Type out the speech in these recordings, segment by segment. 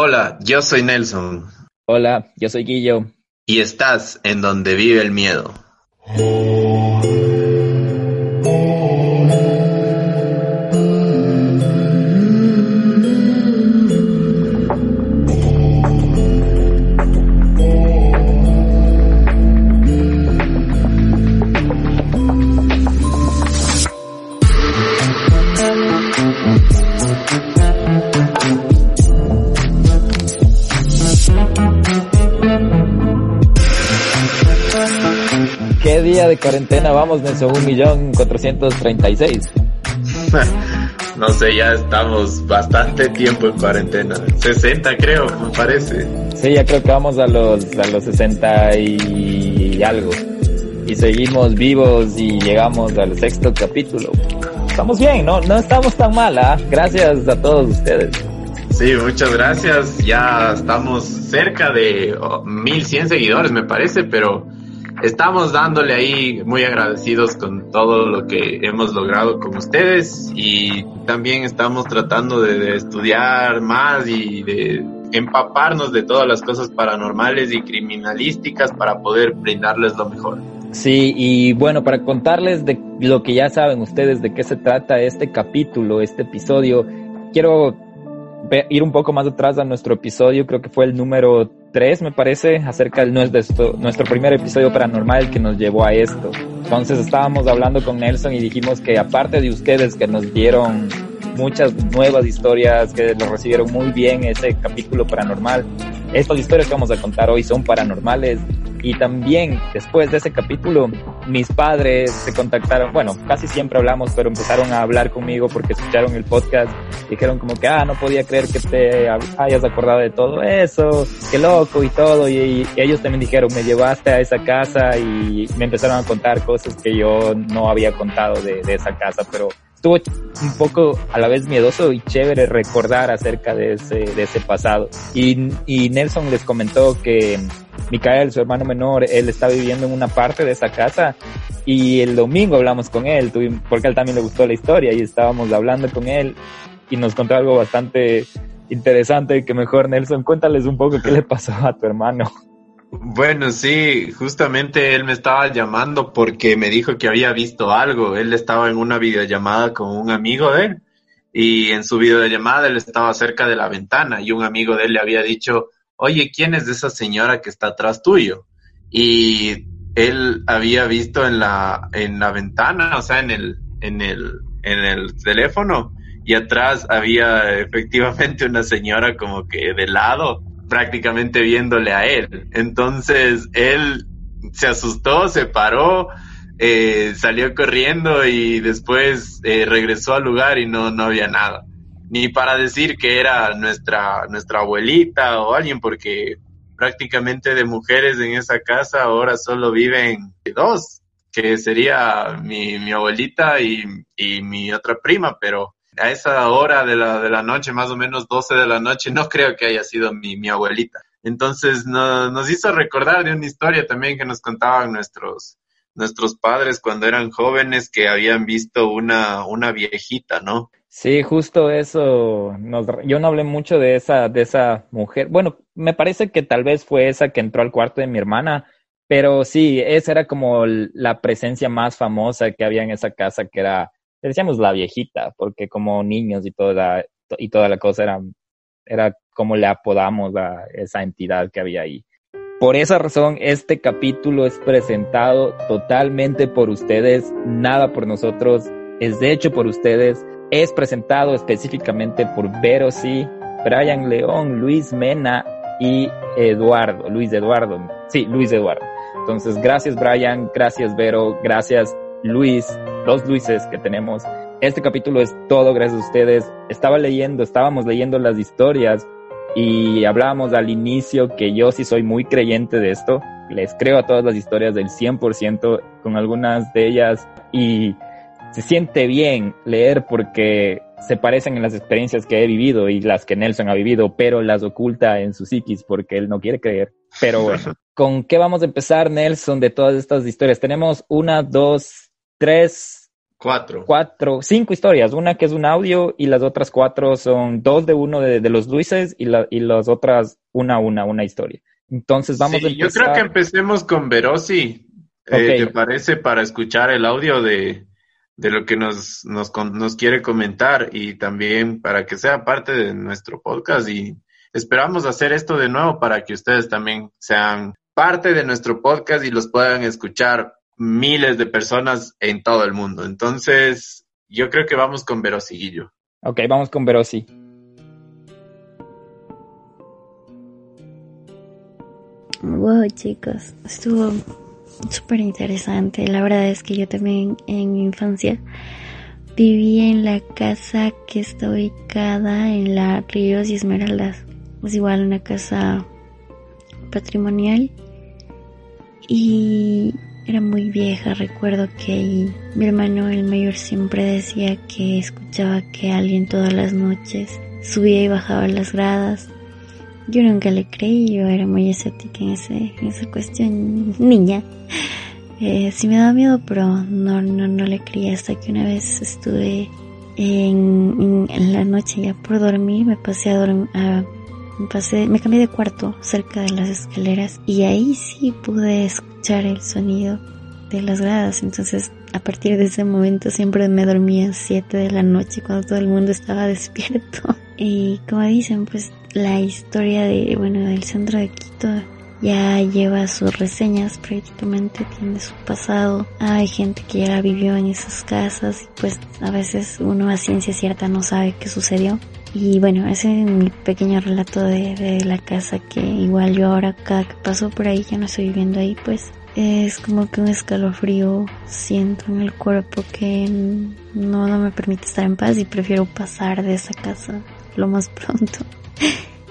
Hola, yo soy Nelson. Hola, yo soy Guillo. Y estás en donde vive el miedo. Día de cuarentena vamos, Nelson? Un millón cuatrocientos treinta y seis. No sé, ya estamos bastante tiempo en cuarentena. 60 creo, me parece. Sí, ya creo que vamos a los, a los 60 y algo. Y seguimos vivos y llegamos al sexto capítulo. Estamos bien, ¿no? No estamos tan mal, ¿ah? Gracias a todos ustedes. Sí, muchas gracias. Ya estamos cerca de oh, 1100 seguidores, me parece, pero estamos dándole ahí muy agradecidos con todo lo que hemos logrado con ustedes y también estamos tratando de, estudiar más y de empaparnos de todas las cosas paranormales y criminalísticas para poder brindarles lo mejor. Sí, y bueno, para contarles de lo que ya saben ustedes de qué se trata este capítulo, este episodio, quiero ir un poco más atrás a nuestro episodio, creo que fue el número 3, me parece, acerca de nuestro, nuestro primer episodio paranormal que nos llevó a esto. Entonces estábamos hablando con Nelson y dijimos que aparte de ustedes que nos dieron muchas nuevas historias, que lo recibieron muy bien ese capítulo paranormal, estas historias que vamos a contar hoy son paranormales y también después de ese capítulo mis padres se contactaron, bueno, casi siempre hablamos, pero empezaron a hablar conmigo porque escucharon el podcast, dijeron como que, ah, no podía creer que te hayas acordado de todo eso, qué loco y todo, y, ellos también dijeron, me llevaste a esa casa y me empezaron a contar cosas que yo no había contado de esa casa, pero estuvo un poco a la vez miedoso y chévere recordar acerca de ese, pasado. Y, y Nelson les comentó que Micael, su hermano menor, él está viviendo en una parte de esa casa y el domingo hablamos con él, porque a él también le gustó la historia y estábamos hablando con él y nos contó algo bastante interesante que mejor Nelson, cuéntales un poco qué le pasó a tu hermano. Bueno, sí, justamente él me estaba llamando porque me dijo que había visto algo. Él estaba en una videollamada con un amigo de él y en su videollamada él estaba cerca de la ventana y un amigo de él le había dicho, oye, ¿quién es esa señora que está atrás tuyo? Y él había visto en la, en la ventana, o sea, en el, en el, en el teléfono y atrás había efectivamente una señora como que de lado prácticamente viéndole a él. Entonces él se asustó, se paró, eh, salió corriendo y después eh, regresó al lugar y no, no había nada. Ni para decir que era nuestra, nuestra abuelita o alguien, porque prácticamente de mujeres en esa casa ahora solo viven dos, que sería mi, mi abuelita y, y mi otra prima, pero a esa hora de la, de la noche, más o menos 12 de la noche, no creo que haya sido mi, mi abuelita. Entonces no, nos hizo recordar de una historia también que nos contaban nuestros, nuestros padres cuando eran jóvenes que habían visto una, una viejita, ¿no? Sí, justo eso. Nos, yo no hablé mucho de esa, de esa mujer. Bueno, me parece que tal vez fue esa que entró al cuarto de mi hermana, pero sí, esa era como la presencia más famosa que había en esa casa, que era le decíamos la viejita, porque como niños y toda, y toda la cosa era, era como le apodamos a esa entidad que había ahí. Por esa razón, este capítulo es presentado totalmente por ustedes, nada por nosotros, es hecho por ustedes, es presentado específicamente por Vero sí, Brian León, Luis Mena y Eduardo, Luis Eduardo, sí, Luis Eduardo. Entonces, gracias Brian, gracias Vero, gracias Luis, dos Luises que tenemos. Este capítulo es todo gracias a ustedes. Estaba leyendo, estábamos leyendo las historias y hablábamos al inicio que yo sí soy muy creyente de esto. Les creo a todas las historias del 100% con algunas de ellas y se siente bien leer porque se parecen en las experiencias que he vivido y las que Nelson ha vivido, pero las oculta en su psiquis porque él no quiere creer. Pero bueno, ¿con qué vamos a empezar, Nelson, de todas estas historias? Tenemos una, dos, tres, Cuatro. Cuatro, cinco historias. Una que es un audio y las otras cuatro son dos de uno de, los Luises y, la, y las otras una a una, una historia. Entonces vamos a empezar. Yo creo que empecemos con Verosi. Eh, ¿Te parece para escuchar el audio de, de lo que nos, nos, nos quiere comentar y también para que sea parte de nuestro podcast? Y esperamos hacer esto de nuevo para que ustedes también sean parte de nuestro podcast y los puedan escuchar miles de personas en todo el mundo. Entonces, yo creo que vamos con Verosi Guillo. Ok, vamos con Verosi. Wow, chicos, estuvo súper interesante. La verdad es que yo también en mi infancia viví en la casa que está ubicada en la Ríos y Esmeraldas. Es igual una casa patrimonial y era muy vieja, recuerdo que mi hermano el mayor siempre decía que escuchaba que alguien todas las noches subía y bajaba las gradas. Yo nunca le creí, yo era muy escéptica en, ese, en esa cuestión, niña. Eh, sí me daba miedo, pero no, no, no le creía hasta que una vez estuve en, la noche ya por dormir, me pasé a dormir, me pasé, me cambié de cuarto cerca de las escaleras y ahí sí pude escuchar el sonido de las gradas. Entonces, a partir de ese momento siempre me dormía a 7 de la noche cuando todo el mundo estaba despierto. Y como dicen, pues la historia de, bueno, del centro de Quito ya lleva sus reseñas prácticamente, tiene su pasado. Hay gente que ya vivió en esas casas y pues a veces uno a ciencia cierta no sabe qué sucedió. Y bueno, ese es mi pequeño relato de, de la casa que igual yo ahora cada que paso por ahí, ya no estoy viviendo ahí, pues es como que un escalofrío siento en el cuerpo que no, me permite estar en paz y prefiero pasar de esa casa lo más pronto.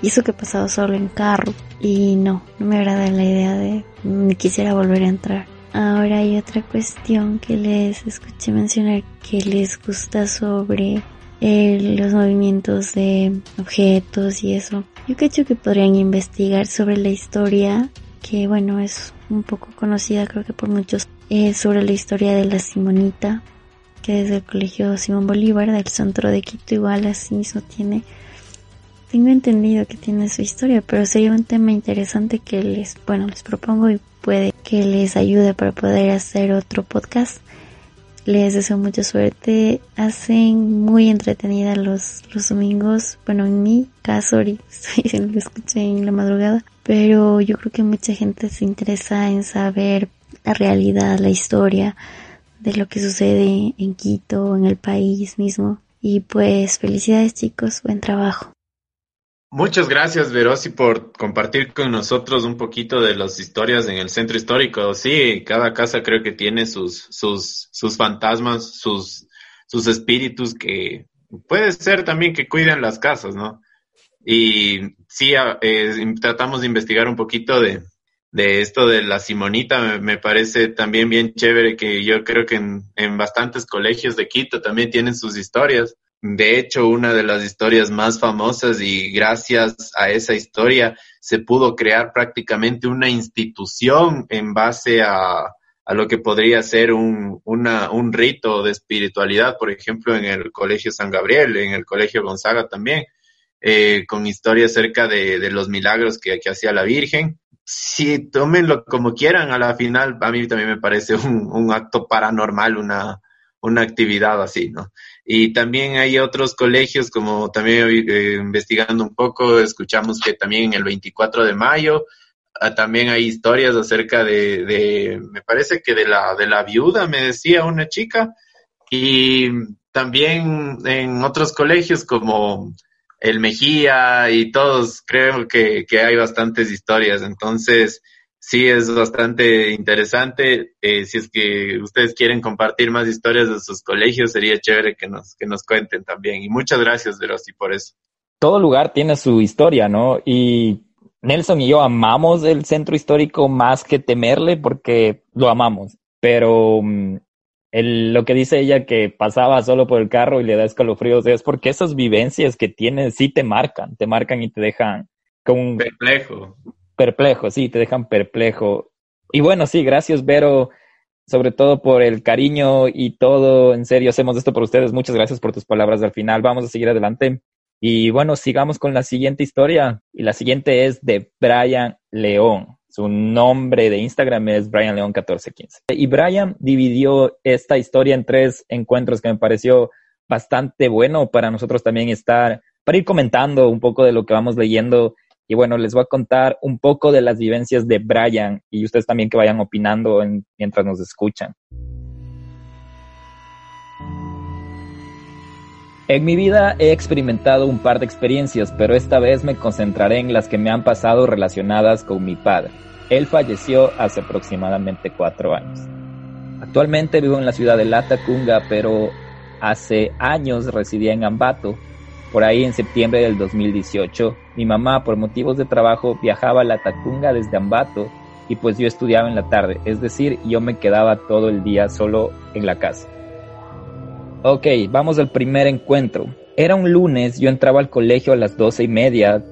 Y eso que he pasado solo en carro. Y no, no me agrada la idea de ni quisiera volver a entrar. Ahora hay otra cuestión que les escuché mencionar que les gusta sobre los movimientos de objetos y eso. Yo creo que podrían investigar sobre la historia, que bueno, es un poco conocida creo que por muchos, eh, sobre la historia de la Simonita, que desde el Colegio Simón Bolívar del centro de Quito igual así mismo tiene tengo entendido que tiene su historia, pero sería un tema interesante que les, bueno, les propongo y puede que les ayude para poder hacer otro podcast. Les deseo mucha suerte. Hacen muy entretenida los, los domingos. Bueno, en mi caso, ahorita lo escuché en la madrugada. Pero yo creo que mucha gente se interesa en saber la realidad, la historia de lo que sucede en Quito, en el país mismo. Y pues felicidades chicos, buen trabajo. Muchas gracias, Verosi, por compartir con nosotros un poquito de las historias en el centro histórico. Sí, cada casa creo que tiene sus, sus, sus fantasmas, sus, sus espíritus que puede ser también que cuiden las casas, ¿no? Y sí, eh, tratamos de investigar un poquito de, de esto de la Simonita. Me, parece también bien chévere que yo creo que en, en bastantes colegios de Quito también tienen sus historias de hecho, una de las historias más famosas y gracias a esa historia se pudo crear prácticamente una institución en base a, a lo que podría ser un, una, un rito de espiritualidad, por ejemplo, en el Colegio San Gabriel, en el Colegio Gonzaga también, eh, con historias acerca de, de los milagros que, que hacía la Virgen. Si tómenlo como quieran, a la final a mí también me parece un, un acto paranormal, una, una actividad así, ¿no? Y también hay otros colegios, como también eh, investigando un poco, escuchamos que también el 24 de mayo ah, también hay historias acerca de, de, me parece que de la, de la viuda, me decía una chica, y también en otros colegios como el Mejía y todos, creo que, que hay bastantes historias. Entonces, sí es bastante interesante. Eh, si es que ustedes quieren compartir más historias de sus colegios, sería chévere que nos, que nos cuenten también. Y muchas gracias, Verosi, por eso. Todo lugar tiene su historia, ¿no? Y Nelson y yo amamos el centro histórico más que temerle porque lo amamos. Pero mm, el, lo que dice ella que pasaba solo por el carro y le da escalofríos es porque esas vivencias que tienes sí te marcan, te marcan y te dejan con perplejo perplejo, sí, te dejan perplejo. Y bueno, sí, gracias, Vero. sobre todo por el cariño y todo. En serio, hacemos esto por ustedes. Muchas gracias por tus palabras al final. Vamos a seguir adelante. Y bueno, sigamos con la siguiente historia. Y la siguiente es de Brian León. Su nombre de Instagram es Brian León 1415. Y Brian dividió esta historia en tres encuentros que me pareció bastante bueno para nosotros también estar, para ir comentando un poco de lo que vamos leyendo. Y bueno, les voy a contar un poco de las vivencias de Brian y ustedes también que vayan opinando mientras nos escuchan. En mi vida he experimentado un par de experiencias, pero esta vez me concentraré en las que me han pasado relacionadas con mi padre. Él falleció hace aproximadamente cuatro años. Actualmente vivo en la ciudad de Latacunga, pero hace años residía en Ambato. Por ahí en septiembre del 2018, mi mamá por motivos de trabajo viajaba a Latacunga desde Ambato y pues yo estudiaba en la tarde, es decir, yo me quedaba todo el día solo en la casa. Ok, vamos al primer encuentro. Era un lunes, yo entraba al colegio a las doce y media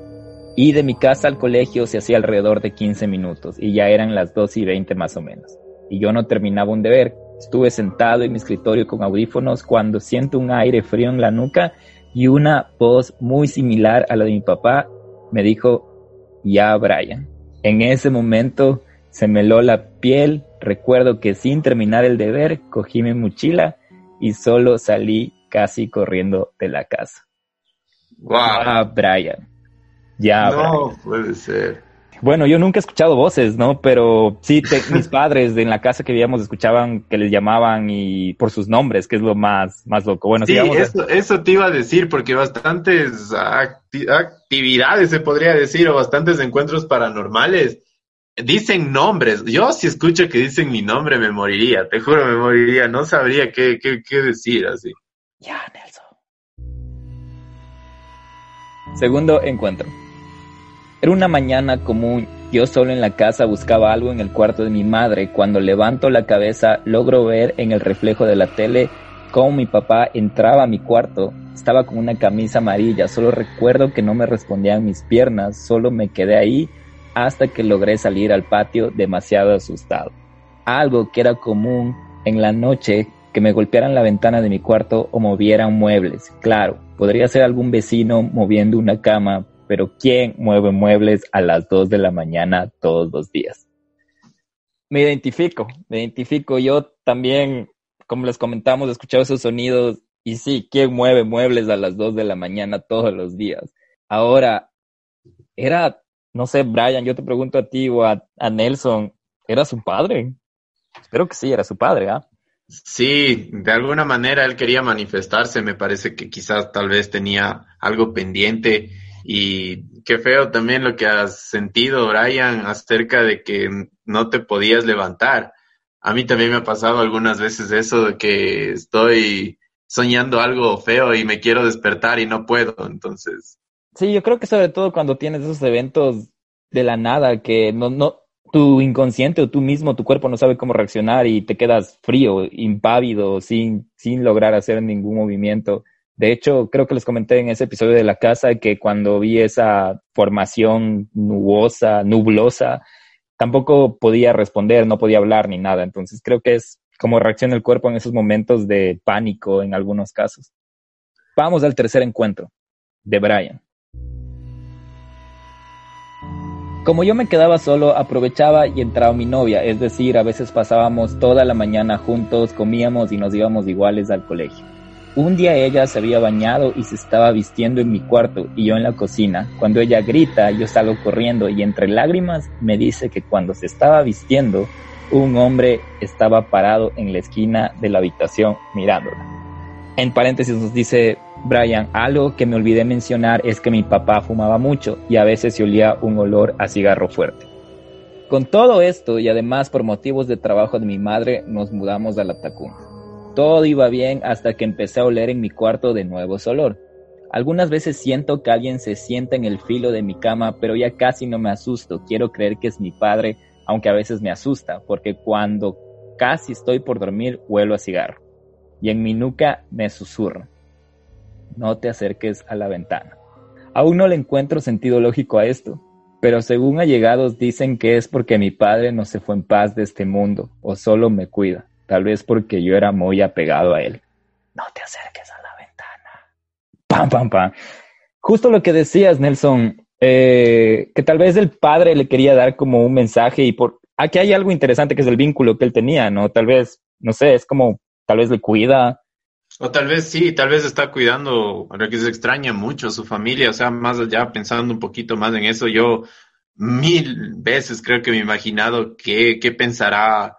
y de mi casa al colegio se hacía alrededor de 15 minutos y ya eran las dos y veinte más o menos. Y yo no terminaba un deber. Estuve sentado en mi escritorio con audífonos cuando siento un aire frío en la nuca y una voz muy similar a la de mi papá me dijo, ya Brian. En ese momento se me heló la piel, recuerdo que sin terminar el deber cogí mi mochila y solo salí casi corriendo de la casa. Wow. Ah, Brian. Ya. No puede ser. Bueno, yo nunca he escuchado voces, ¿no? Pero sí, mis padres en la casa que vivíamos escuchaban que les llamaban y por sus nombres, que es lo más, más loco. Bueno, sí, eso, eso te iba a decir, porque bastantes actividades, se podría decir, o bastantes encuentros paranormales dicen nombres. Yo si escucho que dicen mi nombre me moriría, te juro me moriría, no sabría qué, qué, qué decir así. Ya, Nelson. Segundo encuentro. Era una mañana común, yo solo en la casa buscaba algo en el cuarto de mi madre. Cuando levanto la cabeza logro ver en el reflejo de la tele cómo mi papá entraba a mi cuarto. Estaba con una camisa amarilla, solo recuerdo que no me respondían mis piernas, solo me quedé ahí hasta que logré salir al patio demasiado asustado. Algo que era común en la noche que me golpearan la ventana de mi cuarto o movieran muebles. Claro, podría ser algún vecino moviendo una cama, pero ¿quién mueve muebles a las 2 de la mañana todos los días? Me identifico, me identifico. Yo también, como les comentamos, he escuchado esos sonidos y sí, ¿quién mueve muebles a las 2 de la mañana todos los días? Ahora, era no sé, Brian, yo te pregunto a ti o a, Nelson, ¿era su padre? Espero que sí, era su padre, ¿ah? Sí, de alguna manera él quería manifestarse, me parece que quizás tal vez tenía algo pendiente y qué feo también lo que has sentido, Brian, acerca de que no te podías levantar. A mí también me ha pasado algunas veces eso de que estoy soñando algo feo y me quiero despertar y no puedo, entonces Sí, yo creo que sobre todo cuando tienes esos eventos de la nada que no, no, tu inconsciente o tú mismo, tu cuerpo no sabe cómo reaccionar y te quedas frío, impávido, sin, sin lograr hacer ningún movimiento. De hecho, creo que les comenté en ese episodio de la casa que cuando vi esa formación nubosa, nublosa, tampoco podía responder, no podía hablar ni nada. Entonces creo que es como reacciona el cuerpo en esos momentos de pánico en algunos casos. Vamos al tercer encuentro de Brian. Como yo me quedaba solo, aprovechaba y entraba mi novia, es decir, a veces pasábamos toda la mañana juntos, comíamos y nos íbamos iguales al colegio. Un día ella se había bañado y se estaba vistiendo en mi cuarto y yo en la cocina. Cuando ella grita, yo salgo corriendo y entre lágrimas me dice que cuando se estaba vistiendo, un hombre estaba parado en la esquina de la habitación mirándola. En paréntesis nos dice, Brian, algo que me olvidé mencionar es que mi papá fumaba mucho y a veces se olía un olor a cigarro fuerte. Con todo esto y además por motivos de trabajo de mi madre nos mudamos a la Tacunga. Todo iba bien hasta que empecé a oler en mi cuarto de nuevo olor. Algunas veces siento que alguien se sienta en el filo de mi cama, pero ya casi no me asusto. Quiero creer que es mi padre, aunque a veces me asusta, porque cuando casi estoy por dormir huelo a cigarro. Y en mi nuca me susurro no te acerques a la ventana. Aún no le encuentro sentido lógico a esto. pero según allegados dicen que es porque mi padre no se fue en paz de este mundo o solo me cuida, tal vez porque yo era muy apegado a él. No te acerques a la ventana. Pam, pam, pam. Justo lo que decías, Nelson, eh, que tal vez el padre le quería dar como un mensaje y por aquí hay algo interesante que es el vínculo que él tenía, ¿no? Tal vez, no sé, es como, tal vez le cuida, o tal vez sí, tal vez está cuidando, que se extraña mucho a su familia, o sea, más allá pensando un poquito más en eso, yo mil veces creo que me he imaginado qué, qué pensará,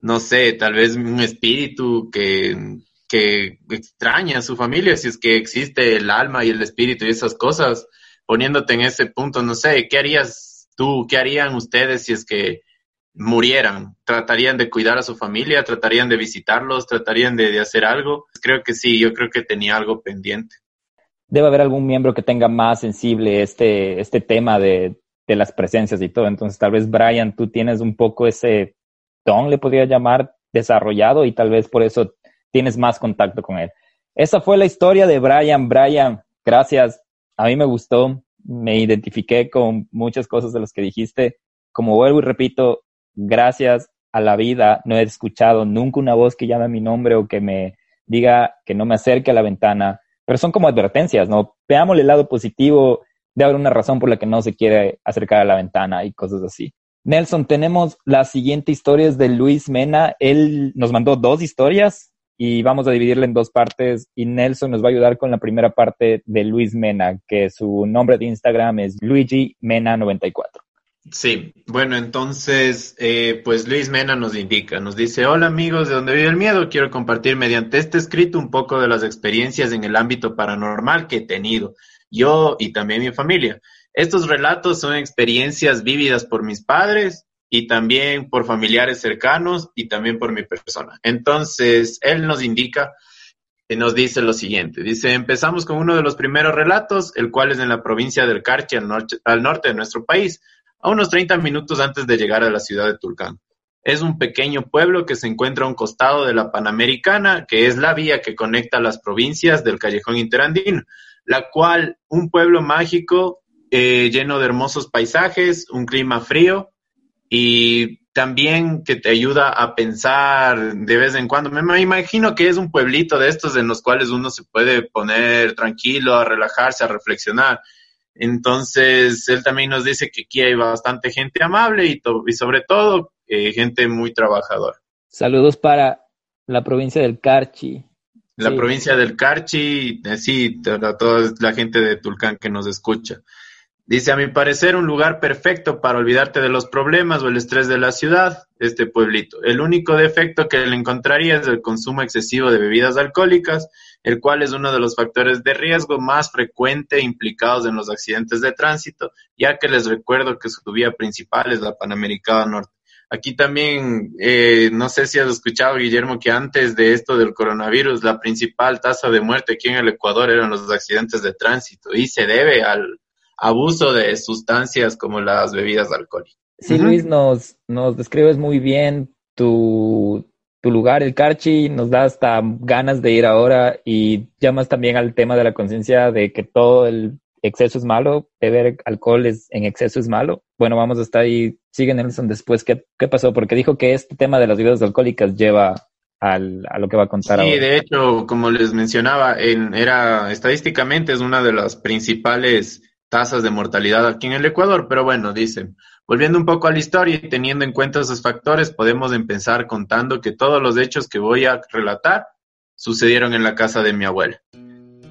no sé, tal vez un espíritu que, que extraña a su familia, si es que existe el alma y el espíritu y esas cosas, poniéndote en ese punto, no sé, ¿qué harías tú, qué harían ustedes si es que murieran, tratarían de cuidar a su familia, tratarían de visitarlos, tratarían de, hacer algo. Creo que sí, yo creo que tenía algo pendiente. Debe haber algún miembro que tenga más sensible este, este tema de, de las presencias y todo. Entonces, tal vez, Brian, tú tienes un poco ese don, le podría llamar, desarrollado y tal vez por eso tienes más contacto con él. Esa fue la historia de Brian. Brian, gracias. A mí me gustó, me identifiqué con muchas cosas de las que dijiste. Como vuelvo y repito, gracias a la vida no he escuchado nunca una voz que llame mi nombre o que me diga que no me acerque a la ventana, pero son como advertencias, ¿no? Veamos el lado positivo de haber una razón por la que no se quiere acercar a la ventana y cosas así. Nelson, tenemos la siguiente historia es de Luis Mena. Él nos mandó dos historias y vamos a dividirla en dos partes y Nelson nos va a ayudar con la primera parte de Luis Mena, que su nombre de Instagram es Luigi Mena 94. Sí, bueno, entonces, eh, pues Luis Mena nos indica, nos dice, hola amigos de donde vive el miedo, quiero compartir mediante este escrito un poco de las experiencias en el ámbito paranormal que he tenido, yo y también mi familia. Estos relatos son experiencias vívidas por mis padres y también por familiares cercanos y también por mi persona. Entonces, él nos indica, y nos dice lo siguiente, dice, empezamos con uno de los primeros relatos, el cual es en la provincia del Carchi, al norte, al norte de nuestro país a unos 30 minutos antes de llegar a la ciudad de Tulcán. Es un pequeño pueblo que se encuentra a un costado de la Panamericana, que es la vía que conecta las provincias del Callejón Interandino, la cual, un pueblo mágico eh, lleno de hermosos paisajes, un clima frío y también que te ayuda a pensar de vez en cuando. Me imagino que es un pueblito de estos en los cuales uno se puede poner tranquilo, a relajarse, a reflexionar. Entonces, él también nos dice que aquí hay bastante gente amable y, y sobre todo eh, gente muy trabajadora. Saludos para la provincia del Carchi. La provincia del Carchi, eh, sí, a toda la gente de Tulcán que nos escucha. Dice, a mi parecer, un lugar perfecto para olvidarte de los problemas o el estrés de la ciudad, este pueblito. El único defecto que le encontraría es el consumo excesivo de bebidas alcohólicas, el cual es uno de los factores de riesgo más frecuente implicados en los accidentes de tránsito, ya que les recuerdo que su vía principal es la Panamericana Norte. Aquí también, eh, no sé si has escuchado, Guillermo, que antes de esto del coronavirus, la principal tasa de muerte aquí en el Ecuador eran los accidentes de tránsito y se debe al abuso de sustancias como las bebidas alcohólicas. Sí, Luis, nos, nos describes muy bien tu, tu lugar, el Carchi, nos da hasta ganas de ir ahora y llamas también al tema de la conciencia de que todo el exceso es malo, beber alcohol es, en exceso es malo. Bueno, vamos a estar ahí. Sigue Nelson después. ¿Qué, qué pasó? Porque dijo que este tema de las bebidas alcohólicas lleva al, a lo que va a contar sí, de hecho, como les mencionaba, en, era estadísticamente es una de las principales tasas de mortalidad aquí en el Ecuador, pero bueno, dicen, volviendo un poco a la historia y teniendo en cuenta esos factores, podemos empezar contando que todos los hechos que voy a relatar sucedieron en la casa de mi abuela.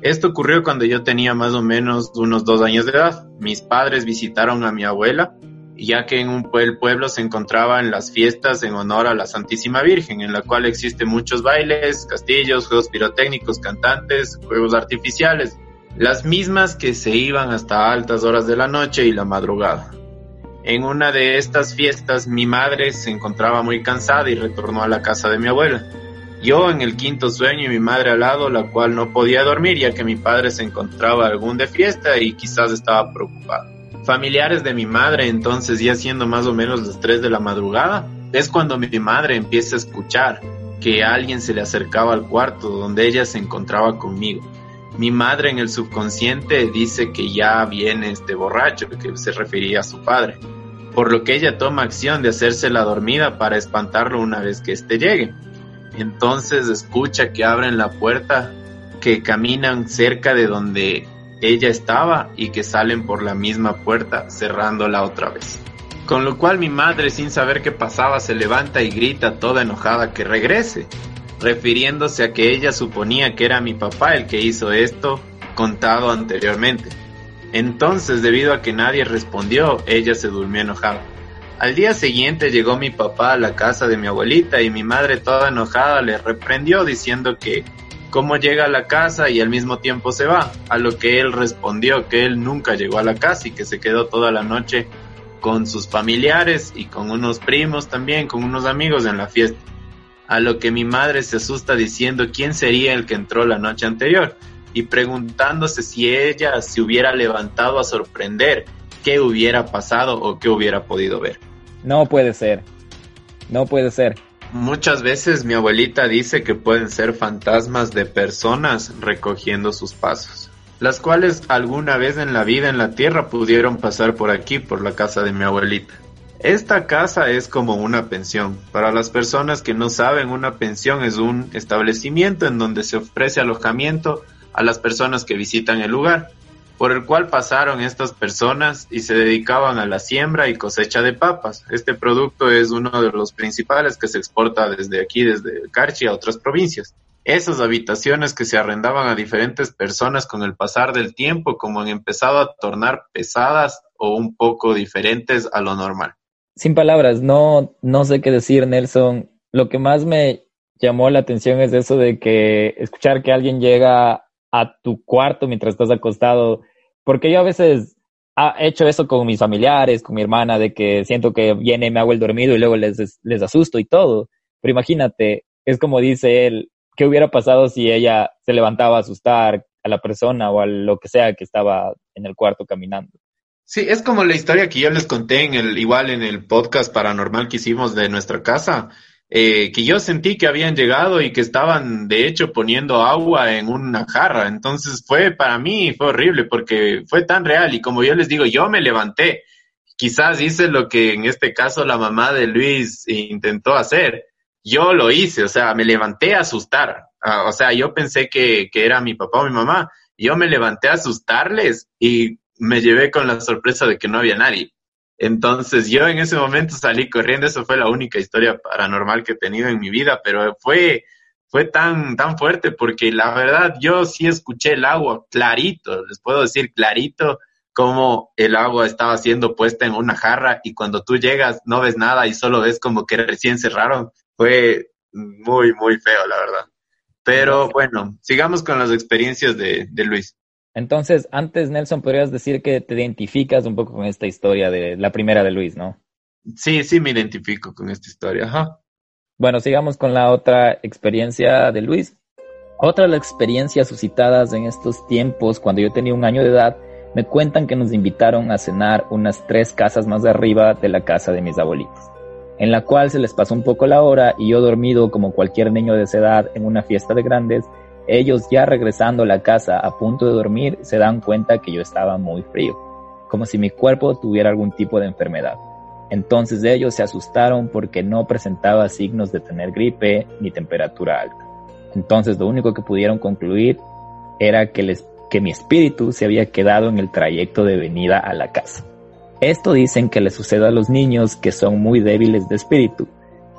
Esto ocurrió cuando yo tenía más o menos unos dos años de edad. Mis padres visitaron a mi abuela, ya que en un el pueblo se encontraban las fiestas en honor a la Santísima Virgen, en la cual existen muchos bailes, castillos, juegos pirotécnicos, cantantes, juegos artificiales, las mismas que se iban hasta altas horas de la noche y la madrugada. En una de estas fiestas mi madre se encontraba muy cansada y retornó a la casa de mi abuela. Yo en el quinto sueño y mi madre al lado, la cual no podía dormir ya que mi padre se encontraba algún de fiesta y quizás estaba preocupado. Familiares de mi madre entonces ya siendo más o menos las 3 de la madrugada, es cuando mi madre empieza a escuchar que alguien se le acercaba al cuarto donde ella se encontraba conmigo mi madre en el subconsciente dice que ya viene este borracho, que se refería a su padre, por lo que ella toma acción de hacerse la dormida para espantarlo una vez que éste llegue. Entonces escucha que abren la puerta, que caminan cerca de donde ella estaba y que salen por la misma puerta cerrándola otra vez. Con lo cual mi madre, sin saber qué pasaba, se levanta y grita toda enojada que regrese, refiriéndose a que ella suponía que era mi papá el que hizo esto contado anteriormente. Entonces, debido a que nadie respondió, ella se durmió enojada. Al día siguiente llegó mi papá a la casa de mi abuelita y mi madre toda enojada le reprendió diciendo que cómo llega a la casa y al mismo tiempo se va, a lo que él respondió que él nunca llegó a la casa y que se quedó toda la noche con sus familiares y con unos primos también, con unos amigos en la fiesta. A lo que mi madre se asusta diciendo quién sería el que entró la noche anterior y preguntándose si ella se hubiera levantado a sorprender qué hubiera pasado o qué hubiera podido ver. No puede ser. No puede ser. Muchas veces mi abuelita dice que pueden ser fantasmas de personas recogiendo sus pasos, las cuales alguna vez en la vida en la tierra pudieron pasar por aquí, por la casa de mi abuelita. Esta casa es como una pensión. Para las personas que no saben, una pensión es un establecimiento en donde se ofrece alojamiento a las personas que visitan el lugar, por el cual pasaron estas personas y se dedicaban a la siembra y cosecha de papas. Este producto es uno de los principales que se exporta desde aquí, desde Carchi a otras provincias. Esas habitaciones que se arrendaban a diferentes personas con el pasar del tiempo, como han empezado a tornar pesadas o un poco diferentes a lo normal. Sin palabras, no, no sé qué decir, Nelson. Lo que más me llamó la atención es eso de que escuchar que alguien llega a tu cuarto mientras estás acostado, porque yo a veces he hecho eso con mis familiares, con mi hermana, de que siento que viene, me hago el dormido y luego les, les asusto y todo. Pero imagínate, es como dice él, ¿qué hubiera pasado si ella se levantaba a asustar a la persona o a lo que sea que estaba en el cuarto caminando? Sí, es como la historia que yo les conté en el, igual en el podcast paranormal que hicimos de nuestra casa, eh, que yo sentí que habían llegado y que estaban de hecho poniendo agua en una jarra. Entonces fue para mí, fue horrible porque fue tan real y como yo les digo, yo me levanté. Quizás hice lo que en este caso la mamá de Luis intentó hacer. Yo lo hice, o sea, me levanté a asustar. Ah, o sea, yo pensé que, que era mi papá o mi mamá. Yo me levanté a asustarles y me llevé con la sorpresa de que no había nadie. Entonces yo en ese momento salí corriendo, eso fue la única historia paranormal que he tenido en mi vida, pero fue, fue tan, tan fuerte porque la verdad yo sí escuché el agua clarito, les puedo decir clarito como el agua estaba siendo puesta en una jarra y cuando tú llegas no ves nada y solo ves como que recién cerraron. Fue muy, muy feo, la verdad. Pero bueno, sigamos con las experiencias de, de Luis. Entonces, antes, Nelson, podrías decir que te identificas un poco con esta historia de la primera de Luis, ¿no? Sí, sí me identifico con esta historia, ajá. Bueno, sigamos con la otra experiencia de Luis. Otra de las experiencias suscitadas en estos tiempos, cuando yo tenía un año de edad, me cuentan que nos invitaron a cenar unas tres casas más arriba de la casa de mis abuelitos, en la cual se les pasó un poco la hora y yo dormido como cualquier niño de esa edad en una fiesta de grandes, ellos ya regresando a la casa a punto de dormir se dan cuenta que yo estaba muy frío, como si mi cuerpo tuviera algún tipo de enfermedad. Entonces ellos se asustaron porque no presentaba signos de tener gripe ni temperatura alta. Entonces lo único que pudieron concluir era que, mi espíritu se había quedado en el trayecto de venida a la casa. Esto dicen que le sucede a los niños que son muy débiles de espíritu,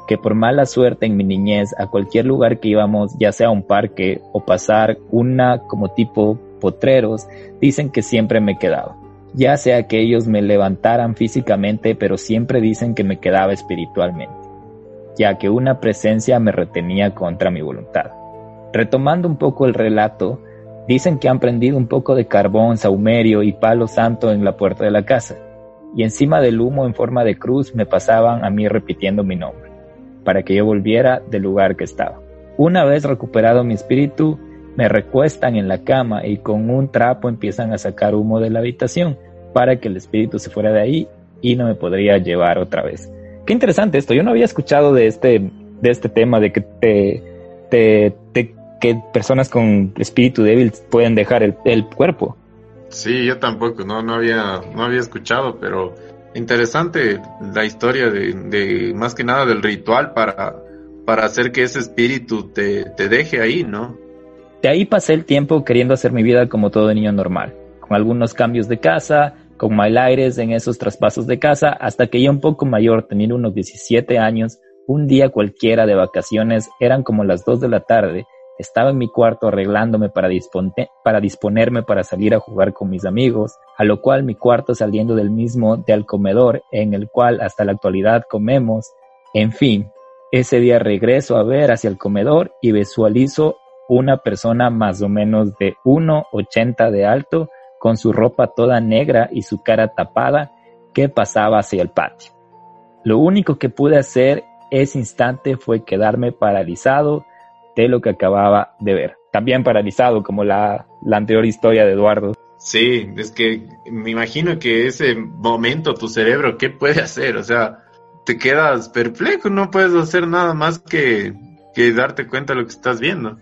que por mala suerte en mi niñez a cualquier lugar que íbamos, ya sea un parque o pasar una como tipo potreros, dicen que siempre me quedaba. Ya sea que ellos me levantaran físicamente, pero siempre dicen que me quedaba espiritualmente, ya que una presencia me retenía contra mi voluntad. Retomando un poco el relato, dicen que han prendido un poco de carbón, saumerio y palo santo en la puerta de la casa, y encima del humo en forma de cruz me pasaban a mí repitiendo mi nombre para que yo volviera del lugar que estaba. Una vez recuperado mi espíritu, me recuestan en la cama y con un trapo empiezan a sacar humo de la habitación para que el espíritu se fuera de ahí y no me podría llevar otra vez. Qué interesante esto. Yo no había escuchado de este, de este tema de que personas con espíritu débil pueden dejar el, el cuerpo. Sí, yo tampoco, no, no había, no había escuchado, pero interesante la historia de, más que nada del ritual para, para hacer que ese espíritu te, te deje ahí, ¿no? De ahí pasé el tiempo queriendo hacer mi vida como todo niño normal, con algunos cambios de casa, con mal aires en esos traspasos de casa, hasta que ya un poco mayor, teniendo unos 17 años, un día cualquiera de vacaciones, eran como las 2 de la tarde, estaba en mi cuarto arreglándome para, disponerme para salir a jugar con mis amigos, a lo cual mi cuarto saliendo del mismo del comedor en el cual hasta la actualidad comemos. En fin, ese día regreso a ver hacia el comedor y visualizo una persona más o menos de 1,80 de alto, con su ropa toda negra y su cara tapada, que pasaba hacia el patio. Lo único que pude hacer ese instante fue quedarme paralizado de lo que acababa de ver. También paralizado como la, la anterior historia de Eduardo. Sí, es que me imagino que ese momento tu cerebro, ¿qué puede hacer? O sea, te quedas perplejo, no puedes hacer nada más que, que darte cuenta de lo que estás viendo.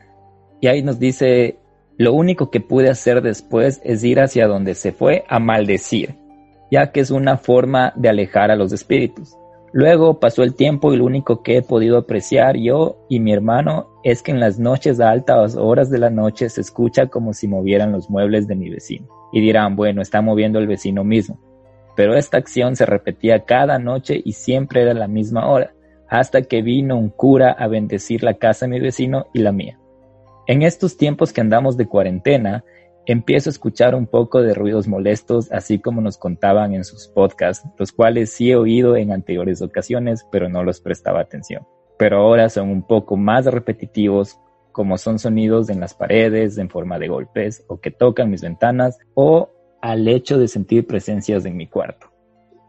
Y ahí nos dice, lo único que pude hacer después es ir hacia donde se fue a maldecir, ya que es una forma de alejar a los espíritus. Luego pasó el tiempo y lo único que he podido apreciar yo y mi hermano es que en las noches a altas horas de la noche se escucha como si movieran los muebles de mi vecino. Y dirán, bueno, está moviendo el vecino mismo. Pero esta acción se repetía cada noche y siempre era la misma hora, hasta que vino un cura a bendecir la casa de mi vecino y la mía. En estos tiempos que andamos de cuarentena, empiezo a escuchar un poco de ruidos molestos, así como nos contaban en sus podcasts, los cuales sí he oído en anteriores ocasiones, pero no los prestaba atención. Pero ahora son un poco más repetitivos, como son sonidos en las paredes en forma de golpes o que tocan mis ventanas o al hecho de sentir presencias en mi cuarto.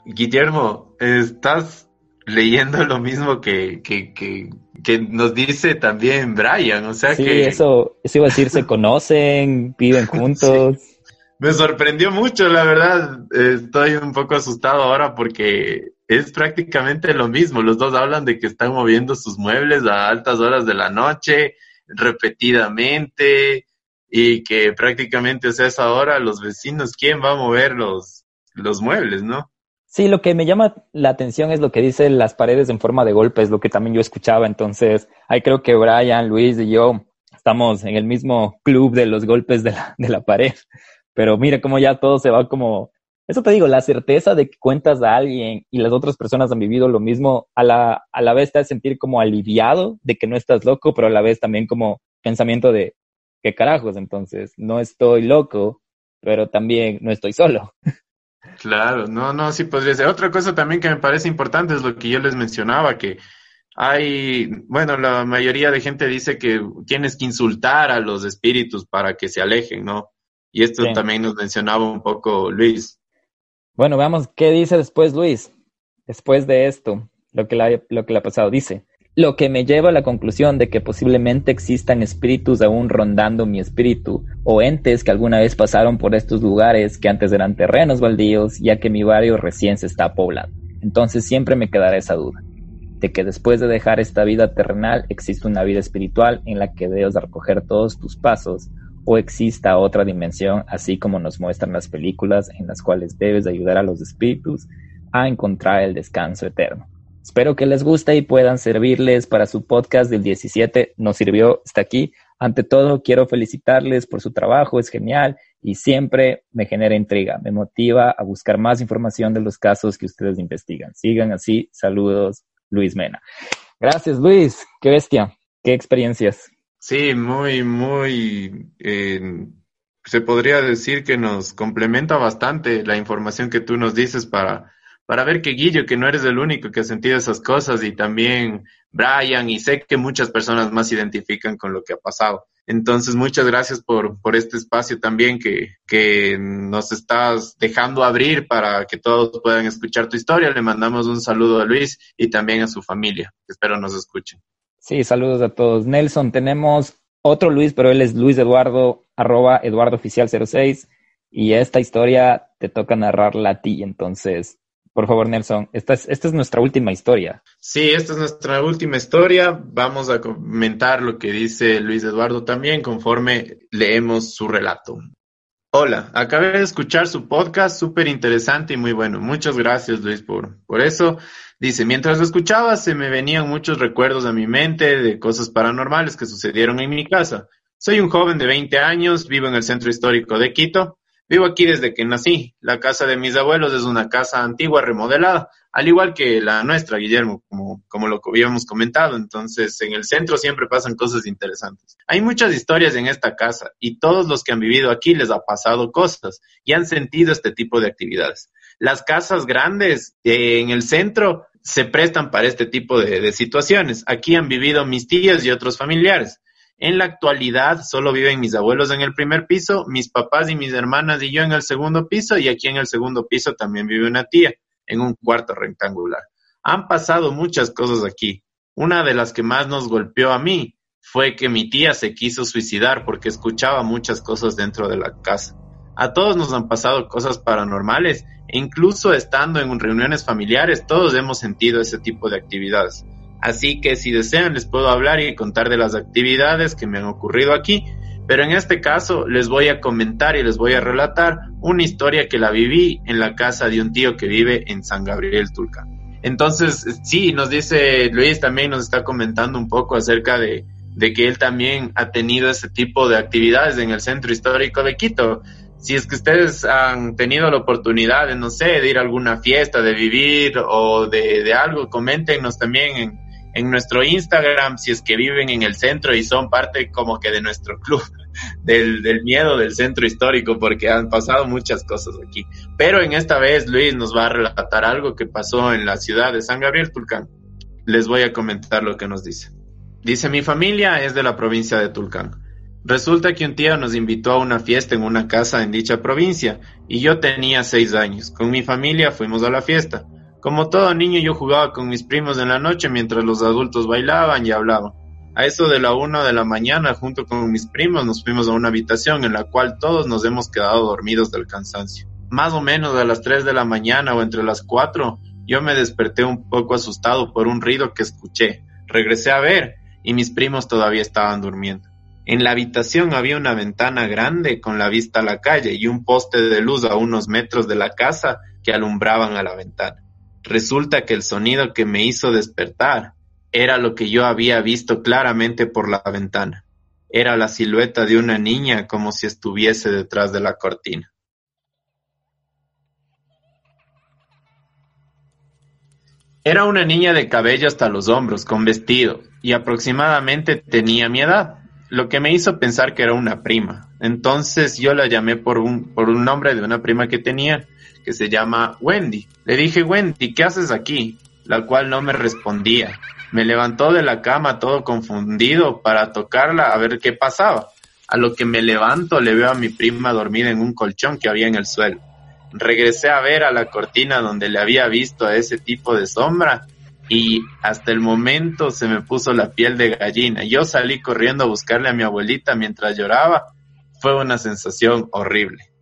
Guillermo, ¿estás leyendo lo mismo que, que, que, que, nos dice también Brian, o sea sí, que... eso, eso iba a decir, se conocen, viven juntos. Sí. Me sorprendió mucho, la verdad, estoy un poco asustado ahora porque es prácticamente lo mismo, los dos hablan de que están moviendo sus muebles a altas horas de la noche, repetidamente, y que prácticamente, o sea, esa hora los vecinos, ¿quién va a mover los, los muebles, no? Sí, lo que me llama la atención es lo que dice las paredes en forma de golpes, lo que también yo escuchaba. Entonces, ahí creo que Brian, Luis y yo estamos en el mismo club de los golpes de la, de la pared. Pero mira cómo ya todo se va como... Eso te digo, la certeza de que cuentas a alguien y las otras personas han vivido lo mismo, a la, a la vez te hace sentir como aliviado de que no estás loco, pero a la vez también como pensamiento de, ¿qué carajos? Entonces, no estoy loco, pero también no estoy solo. Claro, no, no, sí podría ser. Otra cosa también que me parece importante es lo que yo les mencionaba, que hay, bueno, la mayoría de gente dice que tienes que insultar a los espíritus para que se alejen, ¿no? Y esto también nos mencionaba un poco Luis. Bueno, veamos qué dice después Luis, después de esto, lo que, la, lo que le ha pasado. Dice, lo que me lleva a la conclusión de que posiblemente existan espíritus aún rondando mi espíritu, o entes que alguna vez pasaron por estos lugares que antes eran terrenos baldíos, ya que mi barrio recién se está poblando. Entonces siempre me quedará esa duda, de que después de dejar esta vida terrenal existe una vida espiritual en la que debes recoger todos tus pasos, o exista otra dimensión, así como nos muestran las películas en las cuales debes ayudar a los espíritus a encontrar el descanso eterno. Espero que les guste y puedan servirles para su podcast del 17. Nos sirvió hasta aquí. Ante todo, quiero felicitarles por su trabajo, es genial y siempre me genera intriga, me motiva a buscar más información de los casos que ustedes investigan. Sigan así. Saludos, Luis Mena. Gracias, Luis. Qué bestia. Qué experiencias. Sí, muy, muy... Eh, se podría decir que nos complementa bastante la información que tú nos dices para para ver que Guillo, que no eres el único que ha sentido esas cosas, y también Brian, y sé que muchas personas más se identifican con lo que ha pasado. Entonces, muchas gracias por, por este espacio también que, que nos estás dejando abrir para que todos puedan escuchar tu historia. Le mandamos un saludo a Luis y también a su familia. Espero nos escuchen. Sí, saludos a todos. Nelson, tenemos otro Luis, pero él es Luis Eduardo, arroba Eduardo Oficial 06. Y esta historia te toca narrarla a ti. Entonces, Por favor, Nelson, esta es, nuestra última historia. Sí, esta es nuestra última historia. Vamos a comentar lo que dice Luis Eduardo también conforme leemos su relato. Hola, acabé de escuchar su podcast, súper interesante y muy bueno. Muchas gracias, Luis, por, por eso. Dice, mientras lo escuchaba, se me venían muchos recuerdos a mi mente de cosas paranormales que sucedieron en mi casa. Soy un joven de 20 años, vivo en el centro histórico de Quito. Vivo aquí desde que nací. La casa de mis abuelos es una casa antigua remodelada, al igual que la nuestra, Guillermo, como, como lo habíamos comentado. Entonces, en el centro siempre pasan cosas interesantes. Hay muchas historias en esta casa y todos los que han vivido aquí les ha pasado cosas y han sentido este tipo de actividades. Las casas grandes eh, en el centro se prestan para este tipo de, de situaciones. Aquí han vivido mis tías y otros familiares. En la actualidad solo viven mis abuelos en el primer piso, mis papás y mis hermanas y yo en el segundo piso y aquí en el segundo piso también vive una tía en un cuarto rectangular. Han pasado muchas cosas aquí. Una de las que más nos golpeó a mí fue que mi tía se quiso suicidar porque escuchaba muchas cosas dentro de la casa. A todos nos han pasado cosas paranormales e incluso estando en reuniones familiares todos hemos sentido ese tipo de actividades. Así que si desean les puedo hablar y contar de las actividades que me han ocurrido aquí, pero en este caso les voy a comentar y les voy a relatar una historia que la viví en la casa de un tío que vive en San Gabriel Tulcán. Entonces, sí, nos dice Luis también nos está comentando un poco acerca de, de que él también ha tenido ese tipo de actividades en el centro histórico de Quito. Si es que ustedes han tenido la oportunidad de, no sé, de ir a alguna fiesta, de vivir o de, de algo, coméntenos también en, en nuestro Instagram si es que viven en el centro y son parte como que de nuestro club del, miedo del centro histórico porque han pasado muchas cosas aquí. Pero en esta vez Luis nos va a relatar algo que pasó en la ciudad de San Gabriel Tulcán. Les voy a comentar lo que nos dice. Dice, mi familia es de la provincia de Tulcán. Resulta que un tío nos invitó a una fiesta en una casa en dicha provincia y yo tenía seis años. Con mi familia fuimos a la fiesta. Como todo niño yo jugaba con mis primos en la noche mientras los adultos bailaban y hablaban. A eso de la una de la mañana, junto con mis primos, nos fuimos a una habitación en la cual todos nos hemos quedado dormidos del cansancio. Más o menos a las tres de la mañana o entre las cuatro, yo me desperté un poco asustado por un ruido que escuché. Regresé a ver y mis primos todavía estaban durmiendo. En la habitación había una ventana grande con la vista a la calle y un poste de luz a unos metros de la casa que alumbraban a la ventana. Resulta que el sonido que me hizo despertar era lo que yo había visto claramente por la ventana. Era la silueta de una niña como si estuviese detrás de la cortina. Era una niña de cabello hasta los hombros, con vestido, y aproximadamente tenía mi edad, lo que me hizo pensar que era una prima. Entonces yo la llamé por un, por un nombre de una prima que tenía que se llama Wendy. Le dije, Wendy, ¿qué haces aquí? La cual no me respondía. Me levantó de la cama todo confundido para tocarla a ver qué pasaba. A lo que me levanto le veo a mi prima dormida en un colchón que había en el suelo. Regresé a ver a la cortina donde le había visto a ese tipo de sombra y hasta el momento se me puso la piel de gallina. Yo salí corriendo a buscarle a mi abuelita mientras lloraba. Fue una sensación horrible.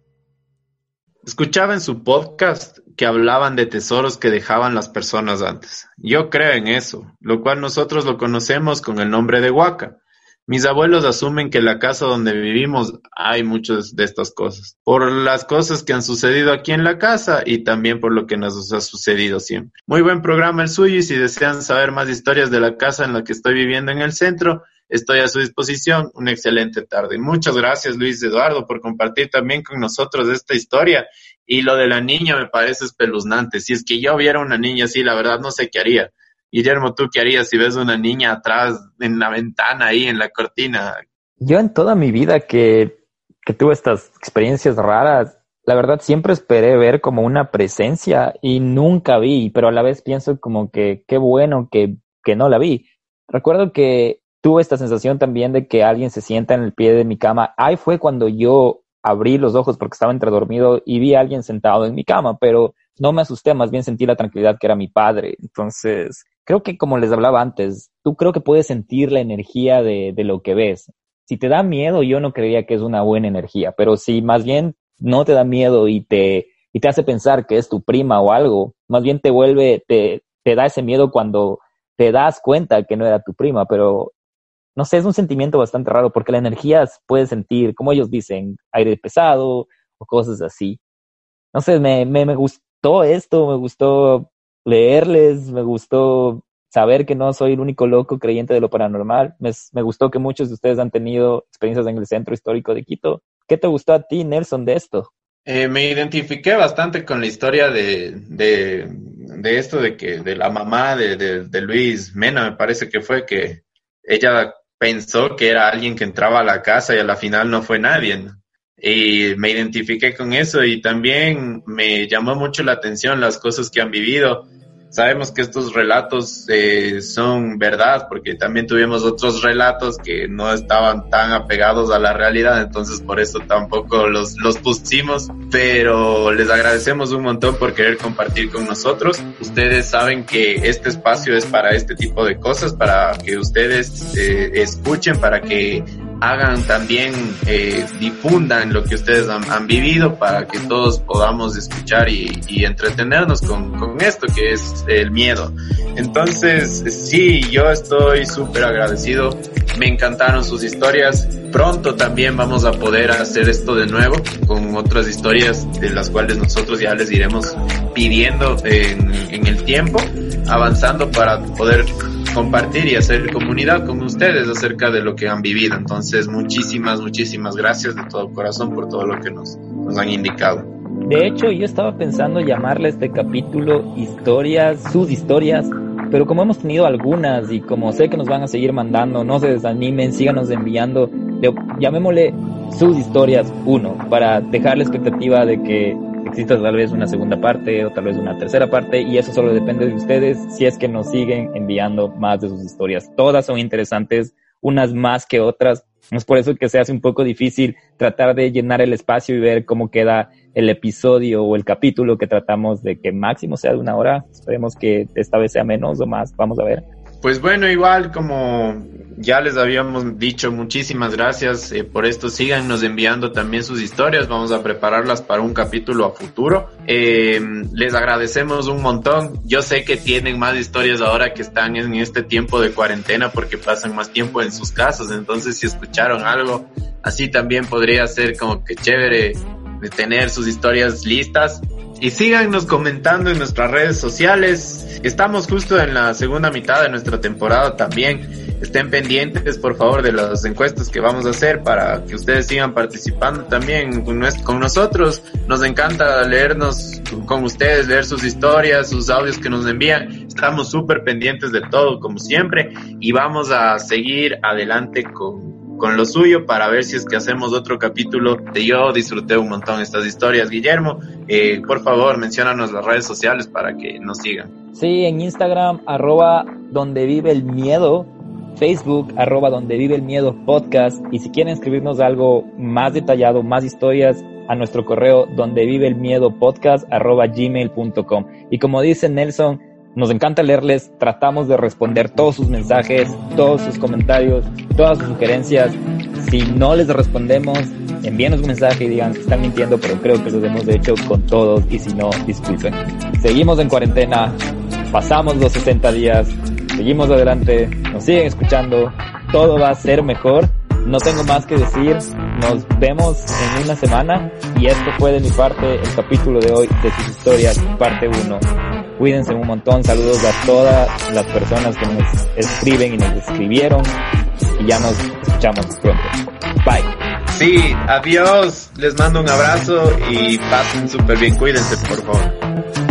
Escuchaba en su podcast que hablaban de tesoros que dejaban las personas antes. Yo creo en eso, lo cual nosotros lo conocemos con el nombre de Huaca. Mis abuelos asumen que en la casa donde vivimos hay muchas de estas cosas, por las cosas que han sucedido aquí en la casa y también por lo que nos ha sucedido siempre. Muy buen programa el suyo y si desean saber más historias de la casa en la que estoy viviendo en el centro, estoy a su disposición. Una excelente tarde. Muchas gracias, Luis Eduardo, por compartir también con nosotros esta historia. Y lo de la niña me parece espeluznante. Si es que yo viera una niña así, la verdad no sé qué haría. Guillermo, ¿tú qué harías si ves una niña atrás en la ventana ahí en la cortina? Yo en toda mi vida que, que tuve estas experiencias raras, la verdad siempre esperé ver como una presencia y nunca vi, pero a la vez pienso como que qué bueno que, que no la vi. Recuerdo que tuve esta sensación también de que alguien se sienta en el pie de mi cama. Ahí fue cuando yo abrí los ojos porque estaba entre dormido y vi a alguien sentado en mi cama, pero no me asusté, más bien sentí la tranquilidad que era mi padre. Entonces, creo que como les hablaba antes, tú creo que puedes sentir la energía de, de lo que ves. Si te da miedo, yo no creería que es una buena energía, pero si más bien no te da miedo y te, y te hace pensar que es tu prima o algo, más bien te vuelve, te, te da ese miedo cuando te das cuenta que no era tu prima, pero no sé, es un sentimiento bastante raro porque la energía puede sentir, como ellos dicen, aire pesado o cosas así. No sé, me, me, me gustó esto, me gustó leerles, me gustó saber que no soy el único loco creyente de lo paranormal. Me, me, gustó que muchos de ustedes han tenido experiencias en el centro histórico de Quito. ¿Qué te gustó a ti, Nelson, de esto? Eh, me identifiqué bastante con la historia de, de, de esto, de que de la mamá de, de, Luis Mena, me parece que fue que ella pensó que era alguien que entraba a la casa y a la final no fue nadie. Y me identifiqué con eso y también me llamó mucho la atención las cosas que han vivido sabemos que estos relatos eh, son verdad, porque también tuvimos otros relatos que no estaban tan apegados a la realidad, entonces por eso tampoco los, los pusimos, pero les agradecemos un montón por querer compartir con nosotros. Ustedes saben que este espacio es para este tipo de cosas, para que ustedes eh, escuchen, para que hagan también, eh, difundan lo que ustedes han, vivido para que todos podamos escuchar y, y entretenernos con, con, esto que es el miedo. Entonces, sí, yo estoy súper agradecido. Me encantaron sus historias. Pronto también vamos a poder hacer esto de nuevo con otras historias de las cuales nosotros ya les iremos pidiendo en, en el tiempo, avanzando para poder compartir y hacer comunidad con ustedes acerca de lo que han vivido. Entonces, muchísimas, muchísimas gracias de todo corazón por todo lo que nos, nos han indicado. De hecho, yo estaba pensando llamarle este capítulo historias, sus historias, pero como hemos tenido algunas y como sé que nos van a seguir mandando, no se desanimen, síganos enviando, llamémosle sus historias uno, para dejar la expectativa de que exista tal vez una segunda parte o tal vez una tercera parte y eso solo depende de ustedes si es que nos siguen enviando más de sus historias. Todas son interesantes, unas más que otras. Es por eso que se hace un poco difícil tratar de llenar el espacio y ver cómo queda el episodio o el capítulo que tratamos de que máximo sea de una hora. Esperemos que esta vez sea menos o más. Vamos a ver. Pues bueno, igual como ya les habíamos dicho, muchísimas gracias eh, por esto. Síganos enviando también sus historias. Vamos a prepararlas para un capítulo a futuro. Eh, les agradecemos un montón. Yo sé que tienen más historias ahora que están en este tiempo de cuarentena porque pasan más tiempo en sus casas. Entonces, si escucharon algo, así también podría ser como que chévere de tener sus historias listas y síganos comentando en nuestras redes sociales. Estamos justo en la segunda mitad de nuestra temporada también. Estén pendientes, por favor, de las encuestas que vamos a hacer para que ustedes sigan participando también con nosotros. Nos encanta leernos con ustedes, leer sus historias, sus audios que nos envían. Estamos súper pendientes de todo, como siempre, y vamos a seguir adelante con con lo suyo para ver si es que hacemos otro capítulo yo disfruté un montón estas historias. Guillermo, eh, por favor, menciónanos las redes sociales para que nos sigan. Sí, en Instagram, arroba donde vive el miedo, Facebook, arroba donde vive el miedo podcast, y si quieren escribirnos algo más detallado, más historias, a nuestro correo donde vive el miedo podcast arroba gmail.com. Y como dice Nelson, nos encanta leerles, tratamos de responder todos sus mensajes, todos sus comentarios, todas sus sugerencias. Si no les respondemos, envíenos un mensaje y digan que están mintiendo, pero creo que lo hemos hecho con todos y si no, disculpen. Seguimos en cuarentena, pasamos los 60 días, seguimos adelante, nos siguen escuchando, todo va a ser mejor. No tengo más que decir, nos vemos en una semana y esto fue de mi parte el capítulo de hoy de sus historias, parte 1. Cuídense un montón. Saludos a todas las personas que nos escriben y nos escribieron. Y ya nos escuchamos pronto. Bye. Sí, adiós. Les mando un abrazo y pasen súper bien. Cuídense, por favor.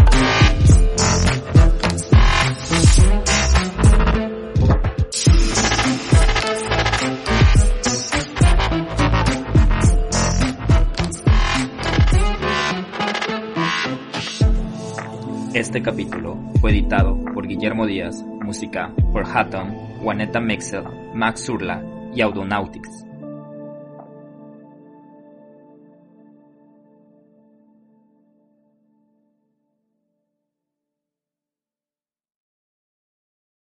Este capítulo fue editado por Guillermo Díaz, música por Hatton, Juaneta Mixel, Max Urla y Audonautics.